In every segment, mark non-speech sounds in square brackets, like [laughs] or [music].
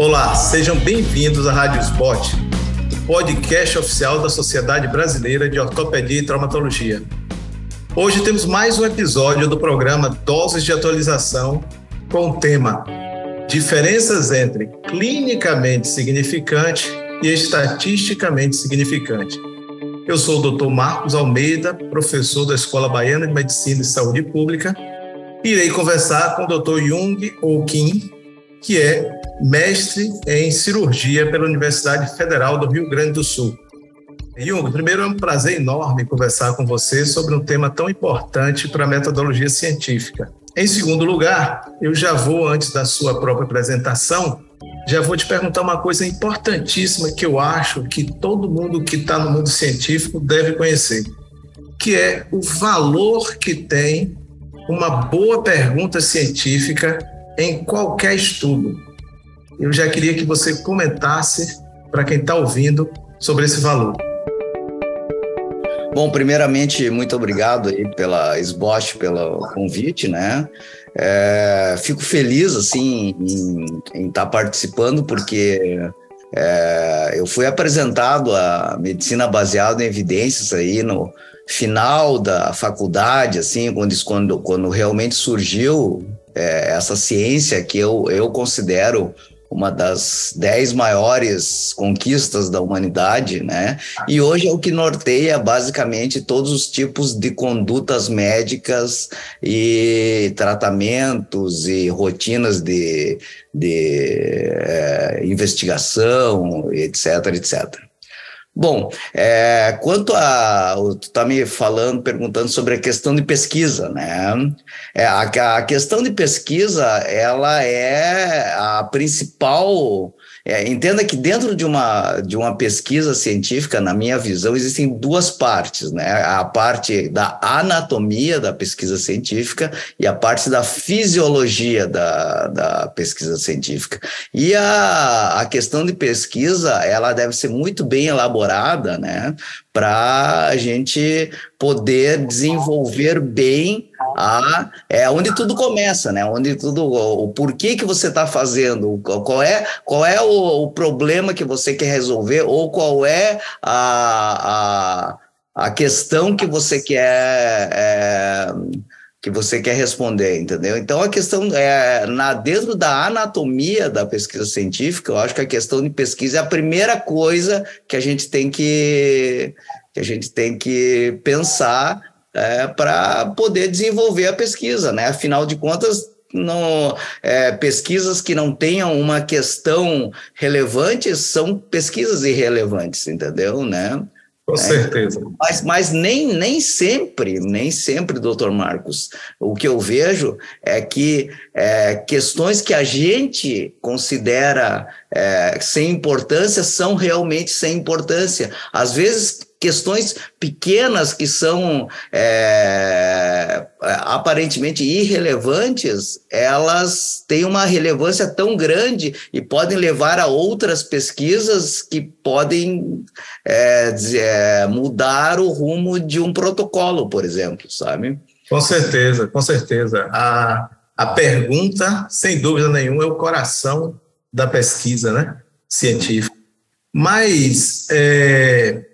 Olá, sejam bem-vindos à Rádio Spot, podcast oficial da Sociedade Brasileira de Ortopedia e Traumatologia. Hoje temos mais um episódio do programa Doses de Atualização com o tema Diferenças entre clinicamente significante e estatisticamente significante. Eu sou o Dr. Marcos Almeida, professor da Escola Baiana de Medicina e Saúde Pública. Irei conversar com o Dr. Jung Ou que é mestre em cirurgia pela Universidade Federal do Rio Grande do Sul. Jung, primeiro é um prazer enorme conversar com você sobre um tema tão importante para a metodologia científica. Em segundo lugar, eu já vou, antes da sua própria apresentação, já vou te perguntar uma coisa importantíssima que eu acho que todo mundo que está no mundo científico deve conhecer, que é o valor que tem uma boa pergunta científica em qualquer estudo. Eu já queria que você comentasse para quem está ouvindo sobre esse valor. Bom, primeiramente, muito obrigado aí pela SBOT, pelo convite, né? É, fico feliz, assim, em estar tá participando, porque é, eu fui apresentado a medicina baseada em evidências aí no final da faculdade, assim, quando, quando, quando realmente surgiu é, essa ciência que eu, eu considero uma das dez maiores conquistas da humanidade, né? E hoje é o que norteia basicamente todos os tipos de condutas médicas e tratamentos e rotinas de, de é, investigação, etc, etc. Bom, é, quanto a. Tu está me falando, perguntando sobre a questão de pesquisa, né? É, a, a questão de pesquisa, ela é a principal é, entenda que dentro de uma, de uma pesquisa científica, na minha visão, existem duas partes, né? A parte da anatomia da pesquisa científica e a parte da fisiologia da, da pesquisa científica. E a, a questão de pesquisa, ela deve ser muito bem elaborada, né? Para a gente poder desenvolver bem a é onde tudo começa, né? Onde tudo o, o porquê que você está fazendo, qual é qual é o, o, problema que você quer resolver ou qual é a, a, a questão que você quer é, que você quer responder, entendeu? Então a questão é na dentro da anatomia da pesquisa científica, eu acho que a questão de pesquisa é a primeira coisa que a gente tem que que a gente tem que pensar é, para poder desenvolver a pesquisa, né? Afinal de contas, não, é, pesquisas que não tenham uma questão relevante são pesquisas irrelevantes, entendeu? Né? Com certeza. Mas, mas nem, nem sempre, nem sempre, doutor Marcos, o que eu vejo é que é, questões que a gente considera é, sem importância são realmente sem importância. Às vezes, questões pequenas que são é, aparentemente irrelevantes, elas têm uma relevância tão grande e podem levar a outras pesquisas que podem é, é, mudar o rumo de um protocolo, por exemplo, sabe? Com certeza, com certeza. A, a pergunta, sem dúvida nenhuma, é o coração da pesquisa né, científica. Mas é,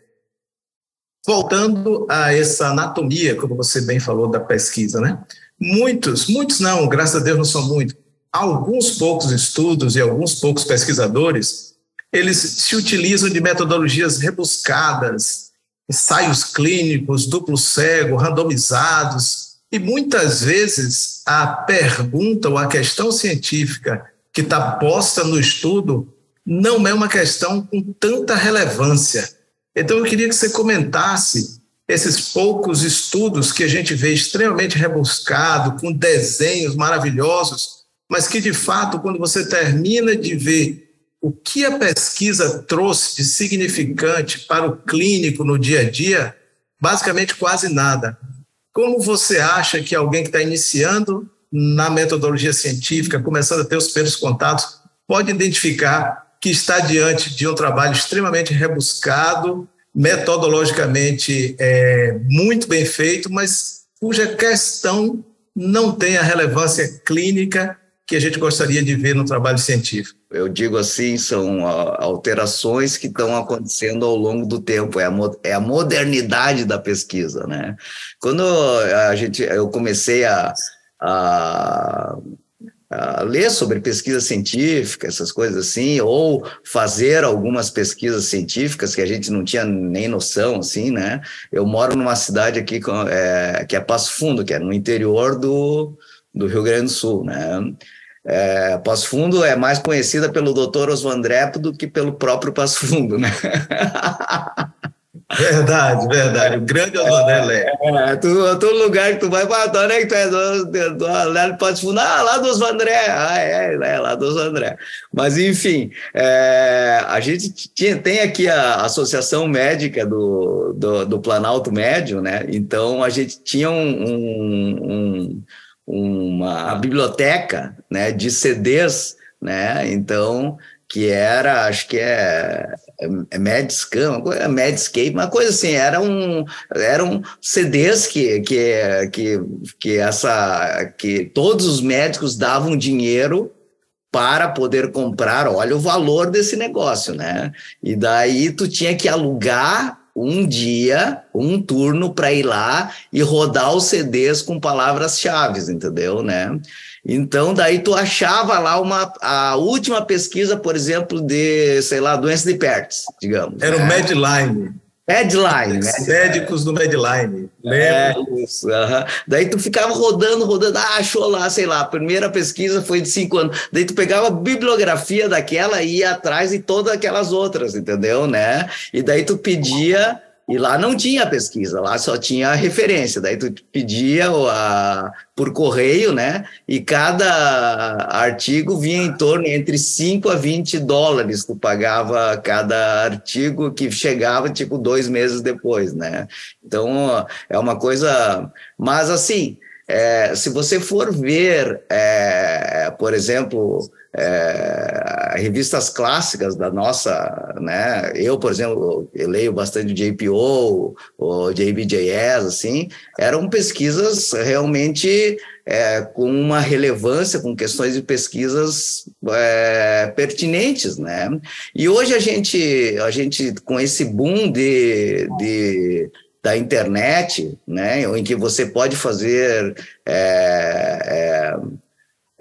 Voltando a essa anatomia, como você bem falou da pesquisa, né? Muitos, muitos não, graças a Deus não são muitos, alguns poucos estudos e alguns poucos pesquisadores, eles se utilizam de metodologias rebuscadas, ensaios clínicos, duplo cego, randomizados, e muitas vezes a pergunta ou a questão científica que está posta no estudo não é uma questão com tanta relevância então, eu queria que você comentasse esses poucos estudos que a gente vê extremamente rebuscado, com desenhos maravilhosos, mas que, de fato, quando você termina de ver o que a pesquisa trouxe de significante para o clínico no dia a dia, basicamente quase nada. Como você acha que alguém que está iniciando na metodologia científica, começando a ter os primeiros contatos, pode identificar que está diante de um trabalho extremamente rebuscado, metodologicamente é, muito bem feito, mas cuja questão não tem a relevância clínica que a gente gostaria de ver no trabalho científico? Eu digo assim, são alterações que estão acontecendo ao longo do tempo, é a, é a modernidade da pesquisa, né? Quando a gente, eu comecei a, a ler sobre pesquisa científica, essas coisas assim, ou fazer algumas pesquisas científicas que a gente não tinha nem noção, assim, né? Eu moro numa cidade aqui é, que é Passo Fundo, que é no interior do, do Rio Grande do Sul, né? É, Passo Fundo é mais conhecida pelo Dr. Oswandrepo do que pelo próprio Passo Fundo, né? [laughs] Verdade, verdade. O grande Oswandré Lé. É, tu, todo lugar que tu vai, para onde é que tu é do, do, Passo Fundo? Ah, lá dos Oswandré. Ah, é, é, lá dos Oswandré. Mas, enfim, é, a gente tinha, tem aqui a Associação Médica do, do, do Planalto Médio, né? Então, a gente tinha um, um, um uma biblioteca né, de CDs, né? Então, que era, acho que é, é, Medscan, é Medscape, uma coisa assim, era um, eram CDs que, que, que, que, essa, que todos os médicos davam dinheiro para poder comprar, olha o valor desse negócio, né? E daí tu tinha que alugar um dia, um turno para ir lá e rodar os CDs com palavras-chave, entendeu, né? Então, daí tu achava lá uma a última pesquisa, por exemplo, de, sei lá, doença de Pertz, digamos. Era né? o Medline. Medline, né? Médicos do Medline. É, isso. Uh -huh. Daí tu ficava rodando, rodando, ah, achou lá, sei lá, a primeira pesquisa foi de cinco anos. Daí tu pegava a bibliografia daquela e ia atrás de todas aquelas outras, entendeu, né? E daí tu pedia e lá não tinha pesquisa, lá só tinha referência. Daí tu pedia a, por correio, né? E cada artigo vinha em torno entre 5 a 20 dólares. Tu pagava cada artigo que chegava tipo dois meses depois, né? Então é uma coisa. Mas assim, é, se você for ver, é, por exemplo, é, revistas clássicas da nossa, né? Eu, por exemplo, eu leio bastante JPO, o JBJS, assim, eram pesquisas realmente é, com uma relevância, com questões de pesquisas é, pertinentes, né? E hoje a gente, a gente com esse boom de, de da internet, né, em que você pode fazer é,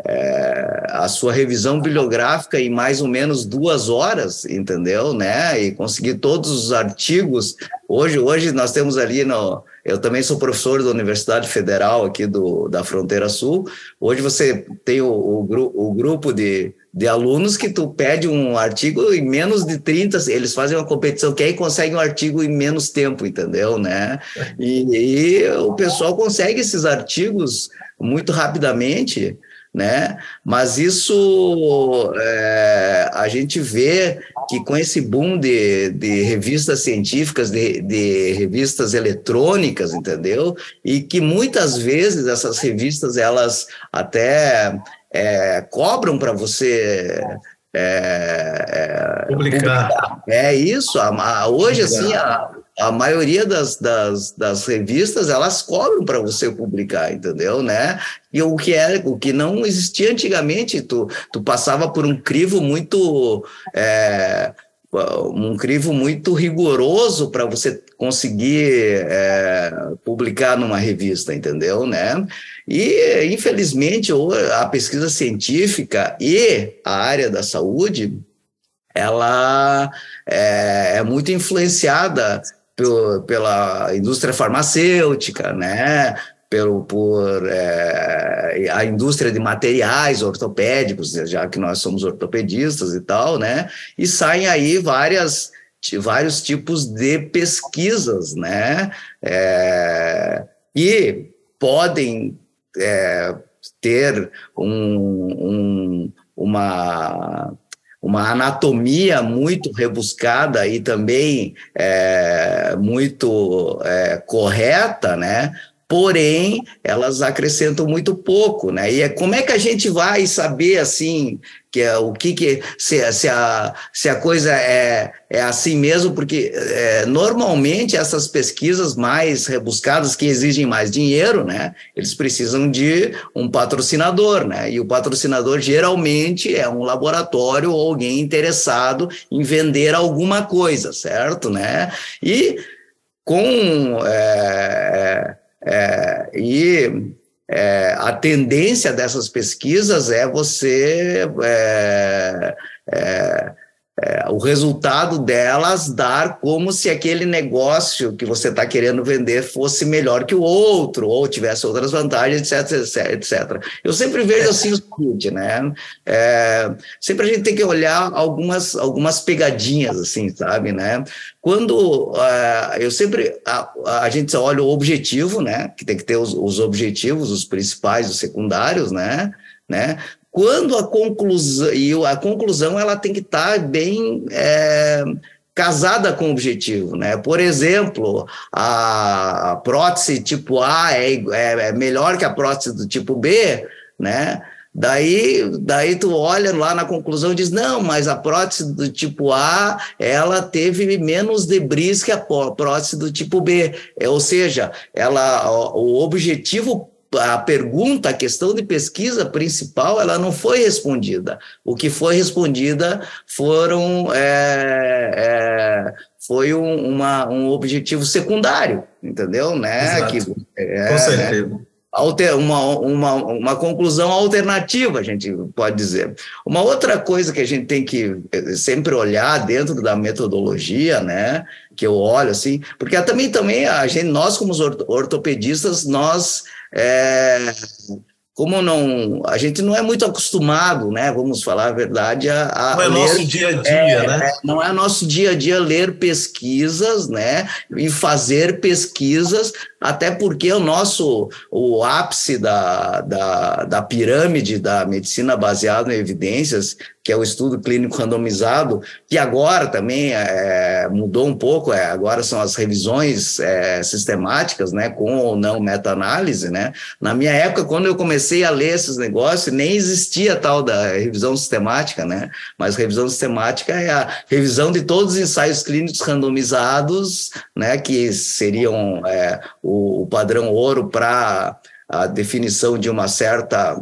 é, a sua revisão bibliográfica em mais ou menos duas horas, entendeu? Né? E conseguir todos os artigos. Hoje, hoje nós temos ali no. Eu também sou professor da Universidade Federal aqui do, da Fronteira Sul. Hoje você tem o, o, o grupo de, de alunos que tu pede um artigo em menos de 30, eles fazem uma competição, que aí consegue um artigo em menos tempo, entendeu? Né? E, e o pessoal consegue esses artigos muito rapidamente né? Mas isso é, a gente vê que com esse boom de, de revistas científicas, de, de, revistas eletrônicas, entendeu? E que muitas vezes essas revistas elas até é, cobram para você é, é, publicar. publicar. É isso. A, a, hoje, assim, a, a maioria das, das, das revistas elas cobram para você publicar, entendeu, né? E o que é o que não existia antigamente, tu, tu passava por um crivo muito é, um crivo muito rigoroso para você conseguir é, publicar numa revista, entendeu, né? E infelizmente a pesquisa científica e a área da saúde ela é, é muito influenciada pela indústria farmacêutica, né? Pelo, por é, a indústria de materiais ortopédicos, já que nós somos ortopedistas e tal, né? E saem aí várias vários tipos de pesquisas, né? É, e podem é, ter um, um, uma uma anatomia muito rebuscada e também é, muito é, correta, né? Porém, elas acrescentam muito pouco, né? E é, como é que a gente vai saber assim que é o que, que se, se, a, se a coisa é, é assim mesmo, porque é, normalmente essas pesquisas mais rebuscadas que exigem mais dinheiro, né, eles precisam de um patrocinador, né, e o patrocinador geralmente é um laboratório ou alguém interessado em vender alguma coisa, certo, né, e com é, é, é e é, a tendência dessas pesquisas é você é, é, é, o resultado delas dar como se aquele negócio que você está querendo vender fosse melhor que o outro, ou tivesse outras vantagens, etc, etc, etc. Eu sempre vejo assim o seguinte, né? É, sempre a gente tem que olhar algumas, algumas pegadinhas, assim, sabe, né? Quando uh, eu sempre a, a, gente olha o objetivo, né? Que tem que ter os, os objetivos, os principais, os secundários, né? né? Quando a conclusão e a conclusão ela tem que estar tá bem é, casada com o objetivo, né? Por exemplo, a prótese tipo A é, é, é melhor que a prótese do tipo B, né? Daí, daí tu olha lá na conclusão e diz, não, mas a prótese do tipo A, ela teve menos debris que a prótese do tipo B. É, ou seja, ela, o objetivo a pergunta, a questão de pesquisa principal, ela não foi respondida. O que foi respondida foram é, é, foi um, uma, um objetivo secundário, entendeu? Né? Que, é, Com certeza. Né? Alter, uma, uma, uma conclusão alternativa, a gente pode dizer. Uma outra coisa que a gente tem que eh, sempre olhar dentro da metodologia, né, que eu olho assim, porque também, também a gente, nós como ortopedistas, nós é, como não a gente não é muito acostumado, né? Vamos falar a verdade, a, a não é ler, nosso dia a dia, é, né? É, não é nosso dia a dia ler pesquisas, né? E fazer pesquisas, até porque o nosso o ápice da, da, da pirâmide da medicina baseada em evidências que é o estudo clínico randomizado, que agora também é, mudou um pouco, é, agora são as revisões é, sistemáticas, né, com ou não meta-análise, né? Na minha época, quando eu comecei a ler esses negócios, nem existia tal da revisão sistemática, né? Mas revisão sistemática é a revisão de todos os ensaios clínicos randomizados, né, que seriam é, o, o padrão ouro para a definição de uma certa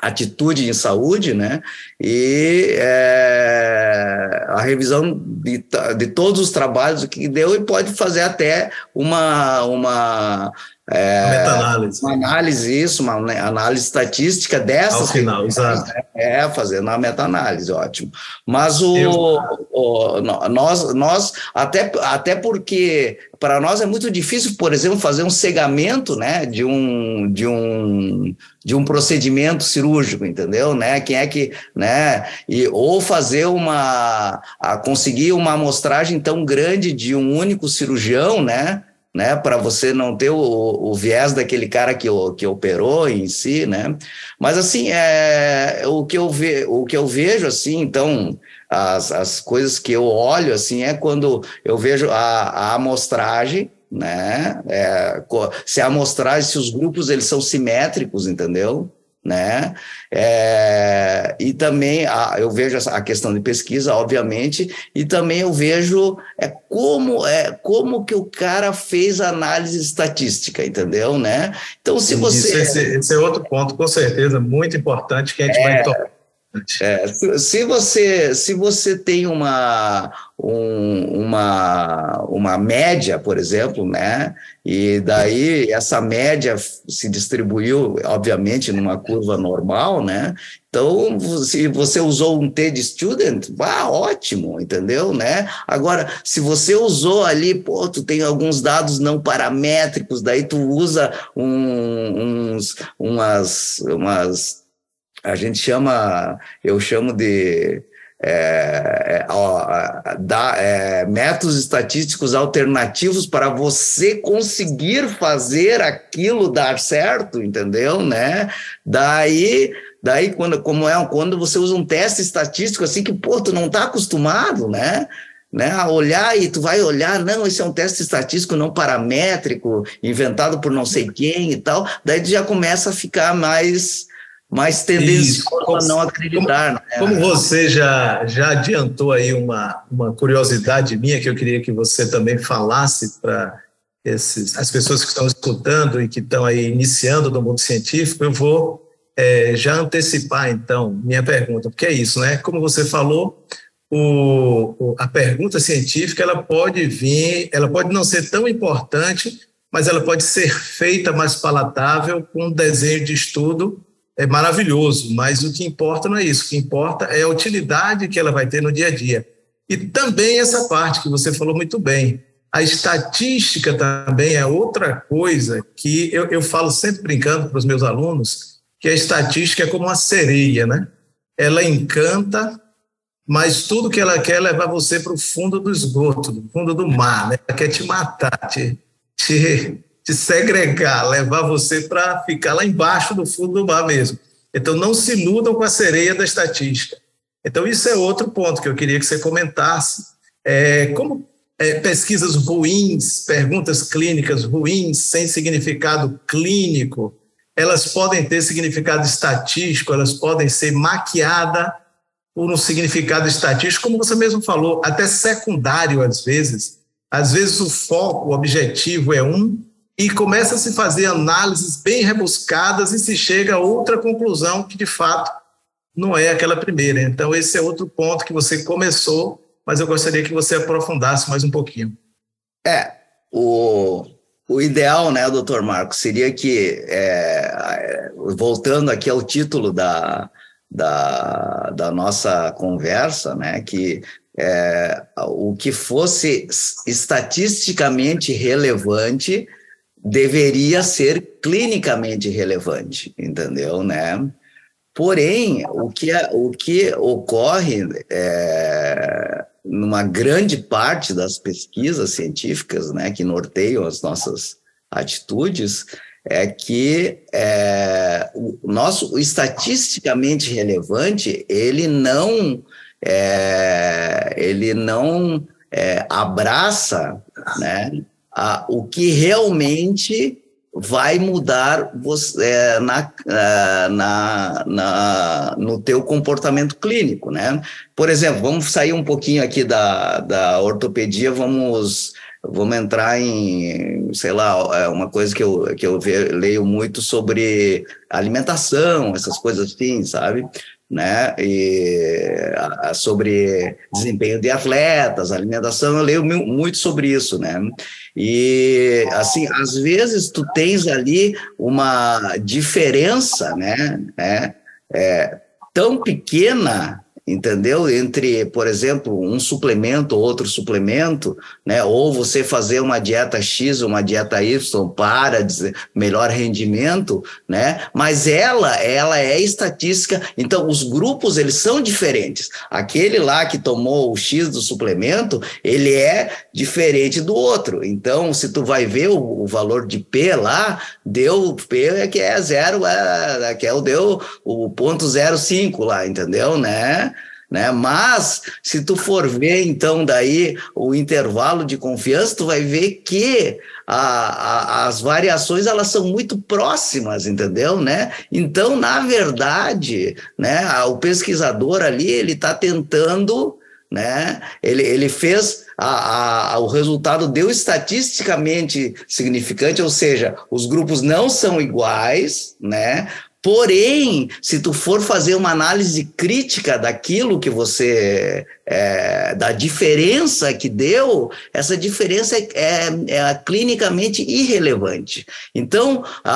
atitude em saúde, né? E é, a revisão de, de todos os trabalhos que deu e pode fazer até uma uma é, meta-análise. Uma análise, isso, uma análise estatística dessas. Ao final, exato. É, fazendo uma meta-análise, ótimo. Mas o, o, nós, nós até, até porque para nós é muito difícil, por exemplo, fazer um cegamento né, de, um, de, um, de um procedimento cirúrgico, entendeu? Né? Quem é que. Né, e, ou fazer uma. A conseguir uma amostragem tão grande de um único cirurgião, né? Né, para você não ter o, o, viés daquele cara que, que operou em si, né? Mas assim, é, o que eu ve, o que eu vejo assim, então, as, as coisas que eu olho assim é quando eu vejo a, a amostragem, né? É, se a amostragem, se os grupos eles são simétricos, entendeu? Né? É, e também a, eu vejo a questão de pesquisa, obviamente, e também eu vejo é como é como que o cara fez a análise estatística, entendeu, né? Então, se você Isso, esse, esse, é outro ponto, com certeza, muito importante que a gente é, vai tocar. É, se você se você tem uma um, uma uma média, por exemplo, né, e daí essa média se distribuiu, obviamente, numa curva normal, né? Então, se você usou um T de student, ah, ótimo, entendeu, né? Agora, se você usou ali, pô, tu tem alguns dados não paramétricos, daí tu usa um, uns umas umas a gente chama, eu chamo de é, é, ó, da, é, métodos estatísticos alternativos para você conseguir fazer aquilo dar certo, entendeu? Né? Daí, daí quando, como é, quando você usa um teste estatístico assim que, pô, tu não está acostumado, né? Né, a olhar e tu vai olhar, não, esse é um teste estatístico não paramétrico, inventado por não sei quem e tal, daí tu já começa a ficar mais mais tendencioso a não acreditar. Como, né? como, você já, já adiantou aí uma, uma curiosidade minha que eu queria que você também falasse para as pessoas que estão escutando e que estão aí iniciando no mundo científico, eu vou é, já antecipar então minha pergunta, porque é isso, né? Como você falou, o, a pergunta científica ela pode vir, ela pode não ser tão importante, mas ela pode ser feita mais palatável com um desenho de estudo é maravilhoso, mas o que importa não é isso, o que importa é a utilidade que ela vai ter no dia a dia. E também essa parte que você falou muito bem, a estatística também é outra coisa que eu, eu falo sempre brincando para os meus alunos, que a estatística é como uma sereia, né? Ela encanta, mas tudo que ela quer é levar você para o fundo do esgoto, do fundo do mar, né? Ela quer te matar, te, te, te segregar, levar você para ficar lá embaixo do fundo do mar mesmo. Então, não se iludam com a sereia da estatística. Então, isso é outro ponto que eu queria que você comentasse. É, como é, pesquisas ruins, perguntas clínicas ruins, sem significado clínico, elas podem ter significado estatístico, elas podem ser maquiadas por um significado estatístico, como você mesmo falou, até secundário às vezes. Às vezes o foco, o objetivo é um, e começa a se fazer análises bem rebuscadas e se chega a outra conclusão que de fato não é aquela primeira. Então esse é outro ponto que você começou, mas eu gostaria que você aprofundasse mais um pouquinho. É, o, o ideal, né, doutor Marcos, seria que, é, voltando aqui ao título da, da, da nossa conversa, né, que é, o que fosse estatisticamente relevante deveria ser clinicamente relevante, entendeu, né? Porém, o que, é, o que ocorre é, numa grande parte das pesquisas científicas, né, que norteiam as nossas atitudes, é que é, o nosso o estatisticamente relevante ele não é, ele não é, abraça né, a, o que realmente vai mudar você, é, na, é, na, na, no teu comportamento clínico, né? Por exemplo, vamos sair um pouquinho aqui da, da ortopedia, vamos vamos entrar em, sei lá, é uma coisa que eu, que eu leio muito sobre alimentação, essas coisas assim, sabe? Né? E sobre desempenho de atletas, alimentação, eu leio muito sobre isso, né? E assim, às vezes tu tens ali uma diferença, né? É, é, tão pequena entendeu? Entre, por exemplo, um suplemento ou outro suplemento, né? Ou você fazer uma dieta X, uma dieta Y para dizer melhor rendimento, né? Mas ela, ela é estatística. Então, os grupos eles são diferentes. Aquele lá que tomou o X do suplemento, ele é diferente do outro. Então, se tu vai ver o, o valor de P lá, deu P é que é zero, é, que é o deu o ponto 05 lá, entendeu, né? Né? Mas se tu for ver então daí o intervalo de confiança, tu vai ver que a, a, as variações elas são muito próximas, entendeu, né? Então, na verdade, né, o pesquisador ali ele está tentando né? Ele, ele fez a, a, o resultado deu estatisticamente significante, ou seja, os grupos não são iguais, né? Porém, se tu for fazer uma análise crítica daquilo que você, é, da diferença que deu, essa diferença é, é, é clinicamente irrelevante. Então, a,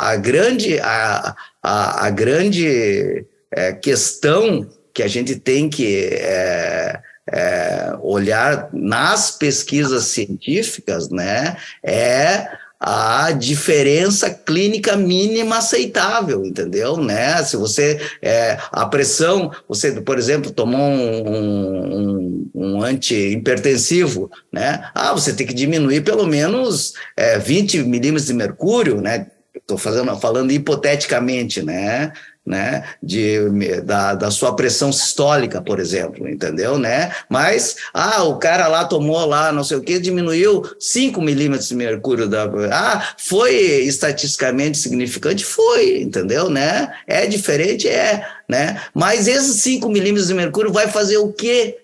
a, a grande, a, a, a grande é, questão que a gente tem que é, é, olhar nas pesquisas científicas, né, é a diferença clínica mínima aceitável, entendeu? Né? Se você é, a pressão, você, por exemplo, tomou um, um, um antihipertensivo, né? Ah, você tem que diminuir pelo menos é, 20 milímetros de mercúrio, né? Estou falando hipoteticamente, né? Né, de, da, da sua pressão sistólica, por exemplo, entendeu, né? Mas, ah, o cara lá tomou lá, não sei o que, diminuiu 5 milímetros de mercúrio da... Ah, foi estatisticamente significante? Foi, entendeu, né? É diferente? É, né? Mas esses 5 milímetros de mercúrio vai fazer o quê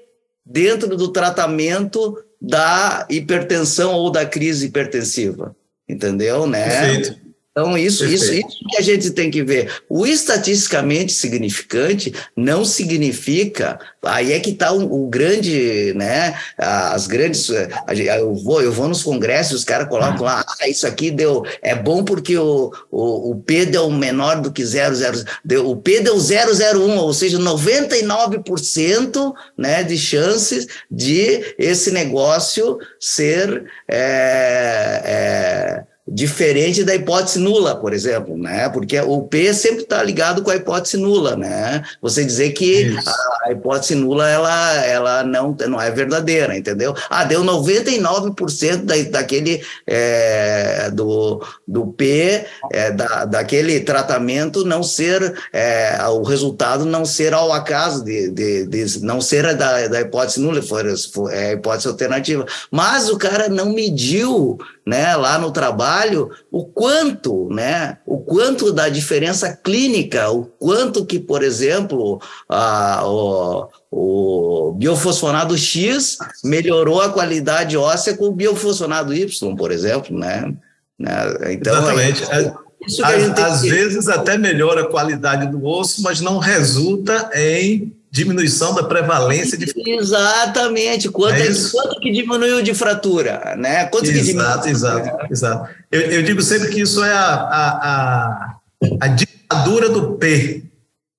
dentro do tratamento da hipertensão ou da crise hipertensiva? Entendeu, né? Perfeito. Então, isso, isso, isso que a gente tem que ver. O estatisticamente significante não significa. Aí é que está o, o, grande, né? As grandes. Eu vou, eu vou nos congressos, os caras colocam lá, ah, isso aqui deu. É bom porque o, o, o P deu menor do que 00. Deu, o P deu 001, ou seja, 99% né, de chances de esse negócio ser. É, é, diferente da hipótese nula, por exemplo, né? Porque o P sempre está ligado com a hipótese nula, né? Você dizer que a, a, hipótese nula ela, ela não, não é verdadeira, entendeu? Ah, deu 99% da, daquele é, do, do P é, da, daquele tratamento não ser é, o resultado não ser ao acaso de, de, de não ser da, da hipótese nula, for, for, é a hipótese alternativa, mas o cara não mediu né, lá no trabalho, o quanto, né, o quanto da diferença clínica, o quanto que, por exemplo, a, o, o biofosfonado X melhorou a qualidade óssea com o biofosfonado Y, por exemplo, né? né? Então, Exatamente. É, às, às vezes até melhora a qualidade do osso, mas não resulta em diminuição da prevalência de [laughs] Exatamente. Quanto, é quanto que diminuiu de fratura, né? Quanto exato, que diminuiu? Exato, exato. Eu, eu, digo sempre que isso é a, a, a, a ditadura do P,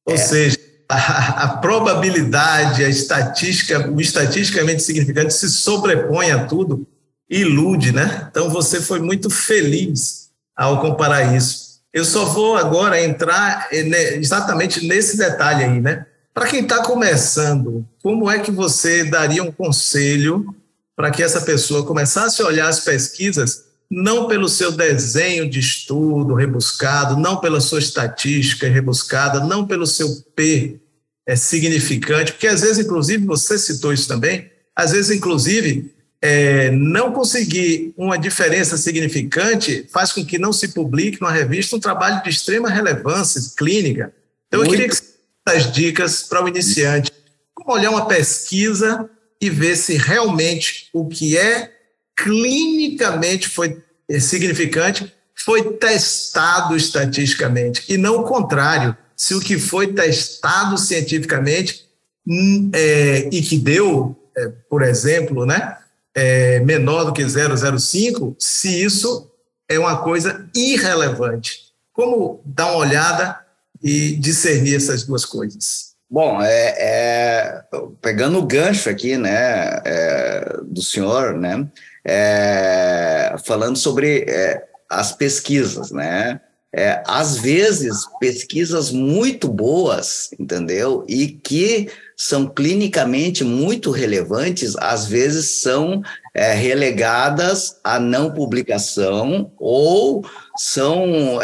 ou é. seja, a, a, probabilidade, a estatística, o estatisticamente significante se sobrepõe a tudo e ilude, né? Então você foi muito feliz ao comparar isso. Eu só vou agora entrar eh, exatamente nesse detalhe aí, né? Para quem está começando, como é que você daria um conselho para que essa pessoa começasse a olhar as pesquisas não pelo seu desenho de estudo rebuscado, não pela sua estatística rebuscada, não pelo seu P é, significante, porque às vezes, inclusive, você citou isso também, às vezes, inclusive, é, não conseguir uma diferença significante faz com que não se publique numa revista um trabalho de extrema relevância clínica. Então, Muito. eu queria que as dicas para o iniciante. Como olhar uma pesquisa e ver se realmente o que é clinicamente foi significante foi testado estatisticamente e não o contrário. Se o que foi testado cientificamente hum, é, e que deu, é, por exemplo, né, é, menor do que 0,05, se isso é uma coisa irrelevante. Como dar uma olhada e discernir essas duas coisas? Bom, é, é pegando o gancho aqui, né, é, do senhor, né, é, falando sobre é, as pesquisas, né, é, às vezes pesquisas muito boas, entendeu, e que são clinicamente muito relevantes, às vezes são relegadas à não publicação ou são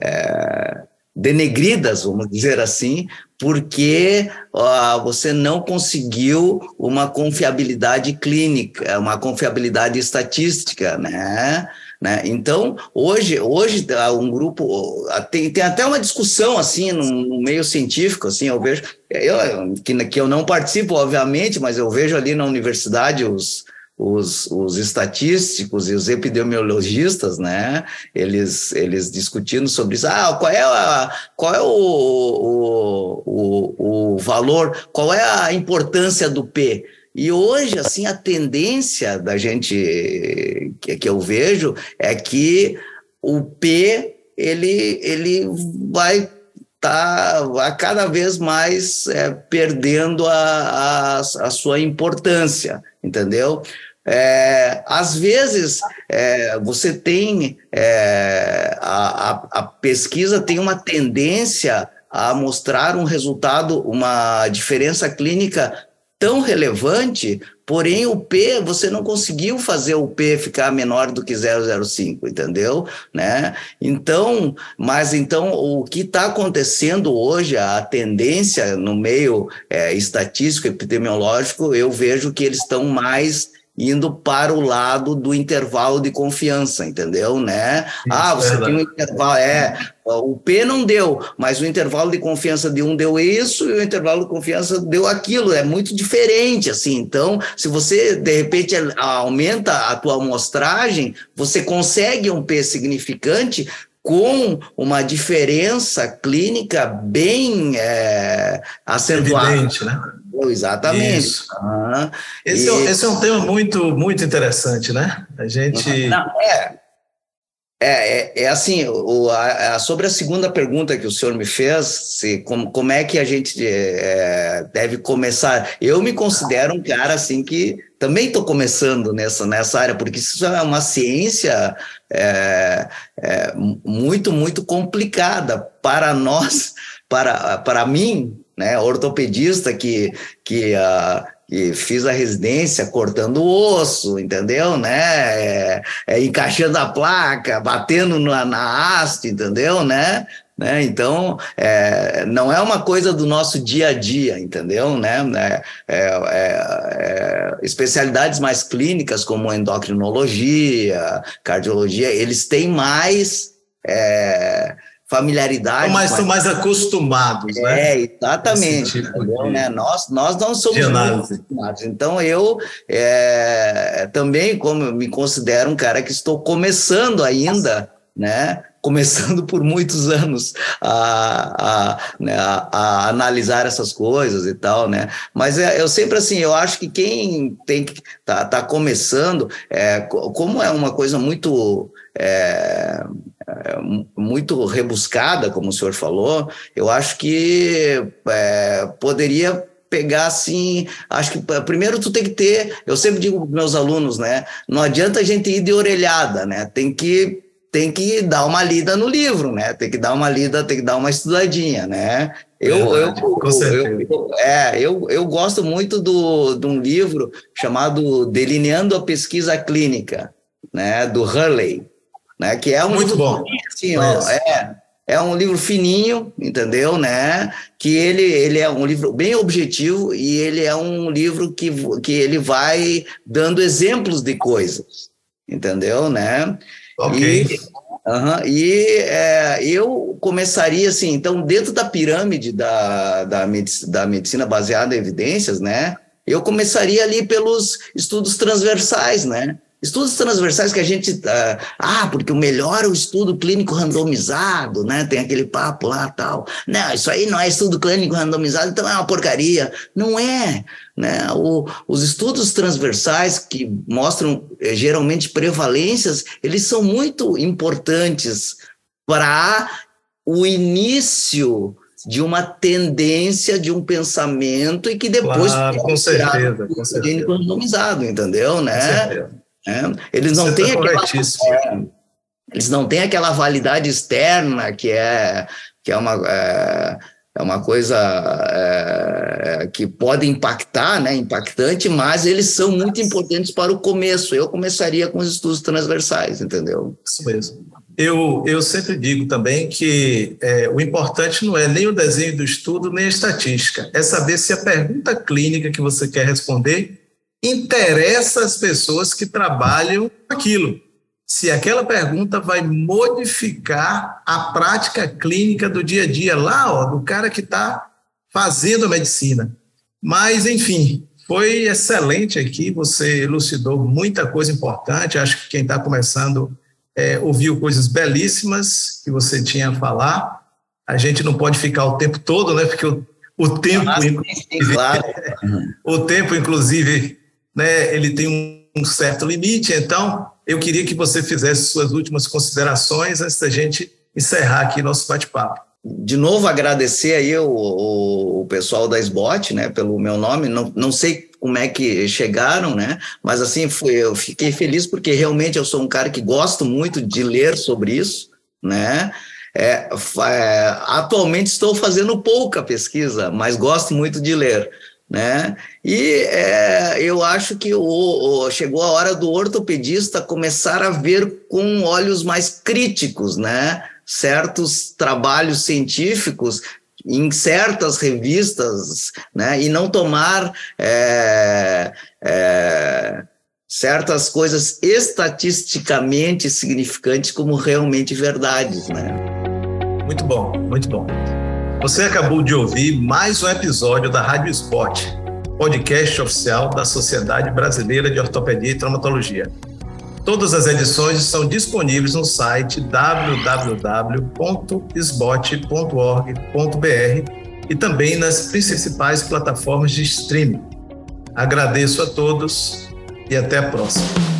é, é, é, denegridas, vamos dizer assim, porque você não conseguiu uma confiabilidade clínica, uma confiabilidade estatística, né? Né? Então, hoje, hoje um grupo tem, tem até uma discussão assim no, no meio científico, assim, eu vejo eu, que, que eu não participo, obviamente, mas eu vejo ali na universidade os, os, os estatísticos e os epidemiologistas, né, eles, eles discutindo sobre isso. Ah, qual é, a, qual é o, o, o, o valor, qual é a importância do P? E hoje, assim, a tendência da gente que, que eu vejo é que o P ele, ele vai tá a cada vez mais é, perdendo a, a, a, sua importância, entendeu? É, às vezes é, você tem é, a, a, pesquisa tem uma tendência a mostrar um resultado, uma diferença clínica tão relevante Porém, o P, você não conseguiu fazer o P ficar menor do que 005, entendeu? Né? Então, mas então o que está acontecendo hoje, a tendência no meio é, estatístico, epidemiológico, eu vejo que eles estão mais indo para o lado do intervalo de confiança, entendeu, né? Ah, você tem um intervalo, é, o P não deu, mas o intervalo de confiança de um deu isso e o intervalo de confiança deu aquilo, é muito diferente, assim, então, se você, de repente, aumenta a tua amostragem, você consegue um P significante com uma diferença clínica bem é, acentuada. Evidente, né? Exatamente. Esse, é, esse, é, um tema muito, muito interessante, né? A gente. Não, é, é, é, é, assim, o, a, a, sobre a segunda pergunta que o senhor me fez, se, como, como é que a gente é, deve começar? Eu me considero um cara assim que também estou começando nessa, nessa área, porque isso é uma ciência é, é, muito, muito complicada para nós, para, para mim, né, ortopedista que, que, uh, que fiz a residência cortando osso, entendeu? Né? É, é, encaixando a placa, batendo na, na haste, entendeu? Né? Né? Então, é, não é uma coisa do nosso dia a dia, entendeu? Né? É, é, é especialidades mais clínicas, como endocrinologia, cardiologia, eles têm mais é, familiaridade. Mais, estão mais acostumados, é, né? É, exatamente. Tipo de... né? nós, nós não somos acostumados. Então, eu é, também, como eu me considero um cara que estou começando ainda, né? Começando [laughs] por muitos anos a, a, né, a, a, analisar essas coisas e tal, né? Mas é, eu sempre assim, eu acho que quem tem que tá, tá começando, é, como é uma coisa muito é, muito rebuscada, como o senhor falou, eu acho que é, poderia pegar assim, acho que primeiro tu tem que ter, eu sempre digo para meus alunos, né, não adianta a gente ir de orelhada, né, tem que tem que dar uma lida no livro, né? Tem que dar uma lida, tem que dar uma estudadinha, né? Eu, eu, eu, eu, é, eu, eu gosto muito do, de um livro chamado Delineando a Pesquisa Clínica, né? Do Hurley né? Que é um muito bom. Assim, ó, é, é um livro fininho, entendeu, né? Que ele, ele é um livro bem objetivo e ele é um livro que, que ele vai dando exemplos de coisas, entendeu, né? Ok. E, Uhum. E é, eu começaria assim, então, dentro da pirâmide da, da, medicina, da medicina baseada em evidências, né? Eu começaria ali pelos estudos transversais, né? Estudos transversais que a gente. Uh, ah, porque o melhor é o estudo clínico randomizado, né? Tem aquele papo lá tal. Não, isso aí não é estudo clínico randomizado, então é uma porcaria. Não é. Né? O, os estudos transversais que mostram eh, geralmente prevalências, eles são muito importantes para o início de uma tendência, de um pensamento e que depois claro, com certeza, com certeza. randomizado, entendeu? Né? Com certeza. É, eles não Você têm tá aquela, é, eles não têm aquela validade externa que é que é uma é, é uma coisa é, que pode impactar, né, impactante, mas eles são muito importantes para o começo. Eu começaria com os estudos transversais, entendeu? Isso mesmo. Eu, eu sempre digo também que é, o importante não é nem o desenho do estudo, nem a estatística, é saber se a pergunta clínica que você quer responder interessa as pessoas que trabalham aquilo. Se aquela pergunta vai modificar a prática clínica do dia a dia lá, ó, do cara que está fazendo a medicina. Mas, enfim, foi excelente aqui, você elucidou muita coisa importante. Acho que quem está começando é, ouviu coisas belíssimas que você tinha a falar. A gente não pode ficar o tempo todo, né? Porque o, o tempo, ah, sim, sim, claro. [laughs] o tempo, inclusive, né, ele tem um, certo limite, então eu queria que você fizesse suas últimas considerações antes da gente encerrar aqui nosso bate-papo. De novo, agradecer aí o, o, pessoal da SBOT, né, pelo meu nome, não, não sei como é que chegaram, né, mas assim, foi, eu fiquei feliz porque realmente eu sou um cara que gosto muito de ler sobre isso, né, é, é, atualmente estou fazendo pouca pesquisa, mas gosto muito de ler né? E é, eu acho que o, o, chegou a hora do ortopedista começar a ver com olhos mais críticos, né? Certos trabalhos científicos em certas revistas, né? E não tomar é, é, certas coisas estatisticamente significantes como realmente verdades, né? Muito bom, muito bom. Você acabou de ouvir mais um episódio da Rádio Spot, podcast oficial da Sociedade Brasileira de Ortopedia e Traumatologia. Todas as edições estão disponíveis no site www.sbot.org.br e também nas principais plataformas de streaming. Agradeço a todos e até a próxima.